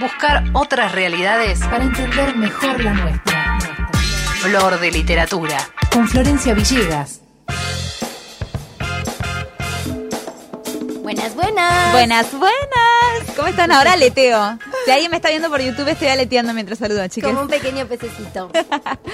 Buscar otras realidades para entender mejor la nuestra. Flor de literatura. Con Florencia Villegas. Buenas, buenas. Buenas, buenas. ¿Cómo están ahora? Leteo. Si alguien me está viendo por YouTube, estoy aleteando mientras saludo, chicas. Como un pequeño pececito.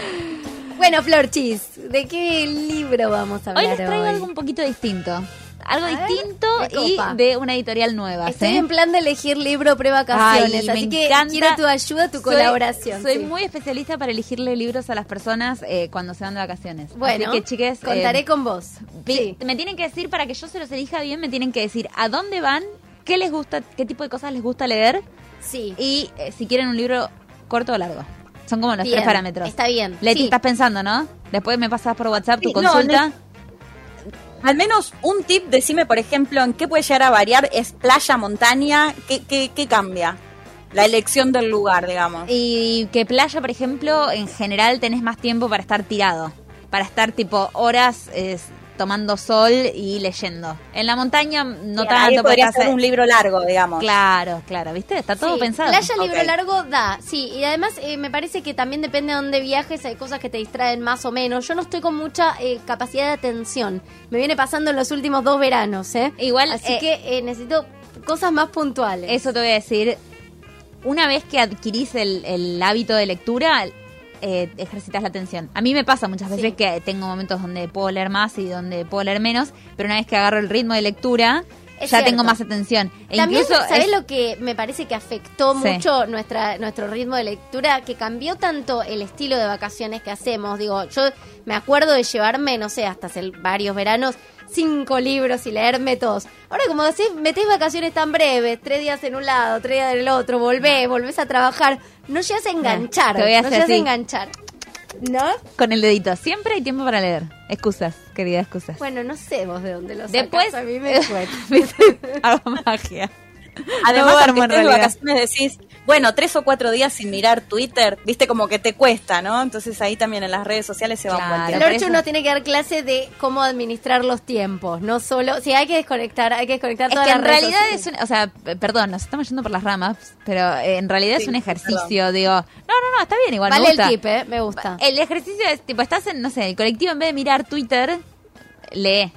bueno, Florchis, ¿de qué libro vamos a Hoy hablar les traigo algo un poquito distinto. Algo ver, distinto y de una editorial nueva. Estoy en plan de elegir libro pre-vacaciones, así que encanta. quiero tu ayuda, tu Soy- colaboración. Soy sí. muy especialista para elegirle libros a las personas eh, cuando se van de vacaciones. Bueno, Así que, chiques, eh, contaré con vos. Sí. me tienen que decir, para que yo se los elija bien, me tienen que decir a dónde van, qué les gusta, qué tipo de cosas les gusta leer Sí. y eh, si quieren un libro corto o largo. Son como los Bien, tres parámetros. está bien, Leti, sí. estás pensando, ¿no? Después me pasas por WhatsApp tu Sí, no, consulta. Al menos un tip, decime, por ejemplo, en qué puede llegar a variar, es playa, montaña, ¿qué, qué, qué cambia? La elección del lugar, digamos. Y que playa, por ejemplo, en general tenés más tiempo para estar tirado. Para estar tipo horas es, tomando sol y leyendo. En la montaña no Bien, ahí tanto podría ser un libro largo, digamos. Claro, claro, ¿viste? Está todo Sí, pensado. Playa, libro largo, da. Sí, y además eh, me parece que también depende de dónde viajes, hay cosas que te distraen más o menos. Yo no estoy con mucha eh, capacidad de atención. Me viene pasando en los últimos dos veranos, ¿eh? Igual, Así eh, que eh, necesito cosas más puntuales. Eso te voy a decir. Una vez que adquirís el, el hábito de lectura, eh, ejercitas la atención. A mí me pasa muchas veces Sí. que tengo momentos donde puedo leer más y donde puedo leer menos, pero una vez que agarro el ritmo de lectura, Es ya cierto. tengo más atención. E También, incluso ¿sabes es- lo que me parece que afectó Sí. mucho nuestra, nuestro ritmo de lectura? Que cambió tanto el estilo de vacaciones que hacemos. Digo, yo me acuerdo de llevarme, no sé, hasta hace varios veranos, cinco libros y leerme todos. Ahora, como decís, metés vacaciones tan breves, tres días en un lado, tres días en el otro, volvés, volvés a trabajar, no llegas a enganchar. te voy a no llegas a enganchar. ¿No? Con el dedito. Siempre hay tiempo para leer. Excusas, querida, excusas. Bueno, no sé vos de dónde lo sacás. Después a mí me cuesta. hago magia. Además, No duermo, en de realidad. vacaciones decís, bueno, tres o cuatro días sin mirar Twitter, viste como que te cuesta, ¿no? Entonces ahí también en las redes sociales se va Claro. un buen El tiempo. por Orcho eso- nos tiene que dar clase de cómo administrar los tiempos, no solo... Sí, hay que desconectar, hay que desconectar Es todas que en las redes realidad sociales. es un, o sea, perdón, nos estamos yendo por las ramas, pero eh, en realidad es un ejercicio, digo, no, no, no, está bien, igual Vale me el gusta. tip, ¿eh? Me gusta. El ejercicio es, tipo, estás en, no sé, el colectivo, en vez de mirar Twitter, lee.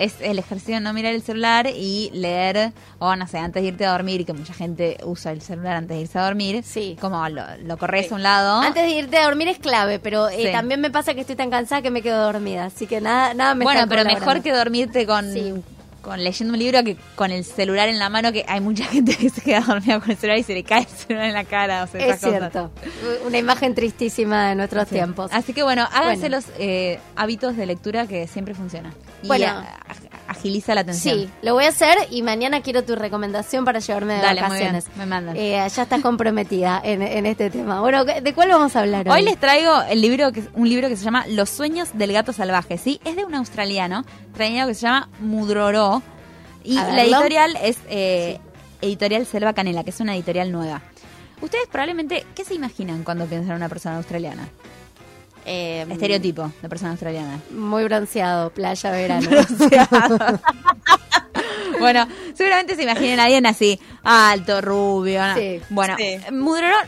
Es el ejercicio de no mirar el celular y leer, o no sé, antes de irte a dormir, que mucha gente usa el celular antes de irse a dormir, Sí. como lo, lo corres a un lado. Antes de irte a dormir es clave, pero eh, Sí. también me pasa que estoy tan cansada que me quedo dormida, así que nada, nada me bueno, está pero mejor que dormirte con, Sí. Con leyendo un libro que con el celular en la mano, que hay mucha gente que se queda dormida con el celular y se le cae el celular en la cara. O sea, Es cosas. cierto. Una imagen tristísima de nuestros Sí. tiempos. Así que bueno, háganse Bueno. los eh, hábitos de lectura que siempre funcionan. Y Bueno. a- a- agiliza la atención. Sí, lo voy a hacer y mañana quiero tu recomendación para llevarme de Dale, muy vacaciones. bien, me mandan. Eh, ya estás comprometida en, en este tema. Bueno, ¿de cuál vamos a hablar hoy? Hoy les traigo el libro que, un libro que se llama Los sueños del gato salvaje, ¿sí? Es de un australiano, australiano que se llama Mudroró. Y la editorial es eh, Editorial Selva Canela, que es una editorial nueva. Ustedes probablemente, ¿qué se imaginan cuando piensan en una persona australiana? Eh, Estereotipo de persona australiana. Muy bronceado, playa, verano. bueno, seguramente se imaginen a alguien así, alto, rubio. ¿no? Sí, bueno, sí.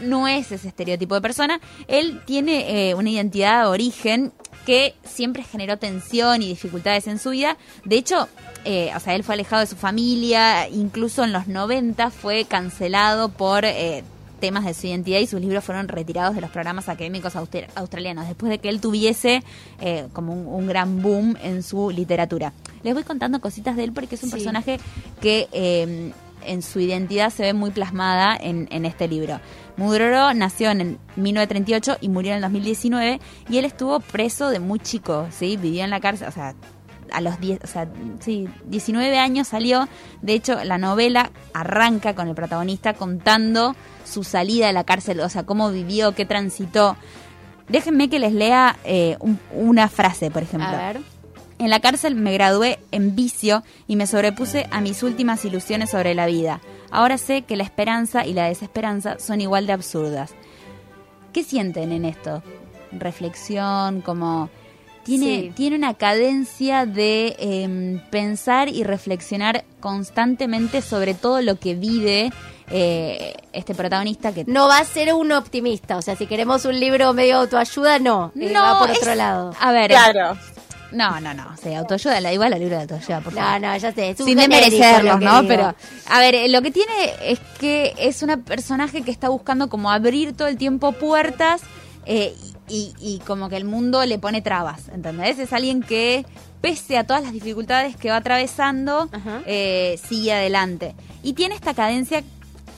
No es ese estereotipo de persona. Él tiene eh, una identidad de origen que siempre generó tensión y dificultades en su vida. De hecho, eh, o sea, él fue alejado de su familia, incluso en los 90 fue cancelado por eh, temas de su identidad y sus libros fueron retirados de los programas académicos austra- australianos, después de que él tuviese eh, como un, un gran boom en su literatura. Les voy contando cositas de él porque es un Sí. personaje que eh, en su identidad se ve muy plasmada en, en este libro. Mudroró nació en el 1938 y murió en el 2019 y él estuvo preso de muy chico, ¿sí? Vivió en la cárcel, o sea, a los 10, o sea, sí, 19 años salió. De hecho, la novela arranca con el protagonista contando su salida de la cárcel, o sea, cómo vivió, qué transitó. Déjenme que les lea eh, un- una frase, por ejemplo. A ver. En la cárcel me gradué en vicio y me sobrepuse a mis últimas ilusiones sobre la vida. Ahora sé que la esperanza y la desesperanza son igual de absurdas. ¿Qué sienten en esto? Reflexión, como tiene, Sí. tiene una cadencia de em, pensar y reflexionar constantemente sobre todo lo que vive eh, este protagonista que No va a ser un optimista, o sea, si queremos un libro medio autoayuda, no, eh, va por es- otro lado. A ver, Claro. no, no, no, o sea, autoayuda, la- igual la libro de autoayuda, por No, favor. no, ya sé, es un Sin que ¿no? digo. Pero, a ver, lo que tiene es que es una personaje que está buscando como abrir todo el tiempo puertas eh, y, y como que el mundo le pone trabas, ¿entendés? Es alguien que, pese a todas las dificultades que va atravesando, eh, sigue adelante. Y tiene esta cadencia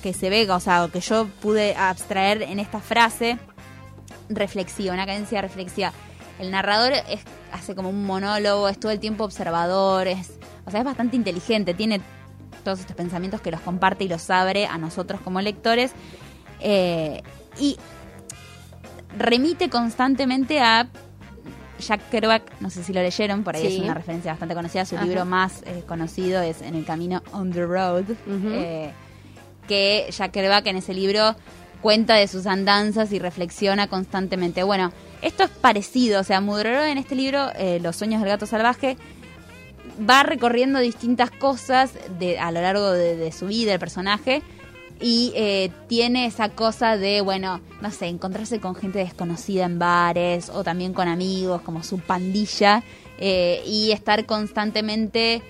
que se ve, o sea, que yo pude abstraer en esta frase reflexiva, una cadencia reflexiva. El narrador es, hace como un monólogo, es todo el tiempo observador, es, o sea, es bastante inteligente, tiene todos estos pensamientos que los comparte y los abre a nosotros como lectores. eh, y remite constantemente a Jack Kerouac, no sé si lo leyeron, por ahí Sí. es una referencia bastante conocida, su Ajá. libro más eh, conocido es En el camino on the road, eh, que Jack Kerouac en ese libro cuenta de sus andanzas y reflexiona constantemente. Bueno, esto es parecido, o sea, Mudroro en este libro, eh, Los sueños del gato salvaje, va recorriendo distintas cosas de, a lo largo de, de su vida, el personaje, y eh, tiene esa cosa de, bueno, no sé, encontrarse con gente desconocida en bares o también con amigos, como su pandilla, eh, y estar constantemente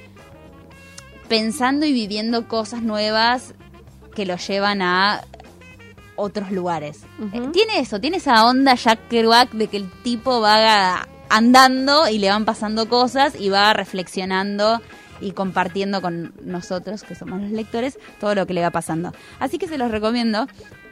pensando y viviendo cosas nuevas que lo llevan a otros lugares. Eh, tiene eso, tiene esa onda Jack Kerouac de que el tipo va andando y le van pasando cosas y va reflexionando y compartiendo con nosotros, que somos los lectores, todo lo que le va pasando. Así que se los recomiendo.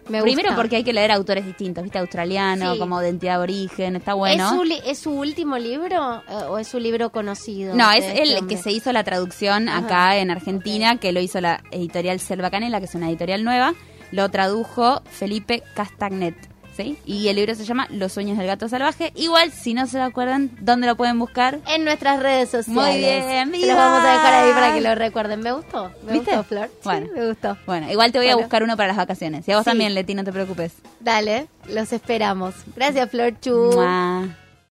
Me Primero gusta. porque hay que leer autores distintos, ¿viste? Australiano, Sí. como de entidad de origen, está bueno. ¿Es, su, li- es su último libro eh, o es su libro conocido? No, es este el hombre? que se hizo la traducción Ajá. acá en Argentina, que lo hizo la editorial Selva Canela, que es una editorial nueva. Lo tradujo Felipe Castagnet, ¿sí? Y el libro se llama Los sueños del gato salvaje. Igual, si no se lo acuerdan, ¿dónde lo pueden buscar? En nuestras redes sociales. Muy bien, los vamos a dejar ahí para que lo recuerden. Me gustó. Me ¿Viste? gustó, Flor. Sí, Bueno. me gustó. Bueno, igual te voy a buscar uno para las vacaciones. Y a vos Sí. también, Leti, no te preocupes. Dale, los esperamos. Gracias, Flor Chu. Mua.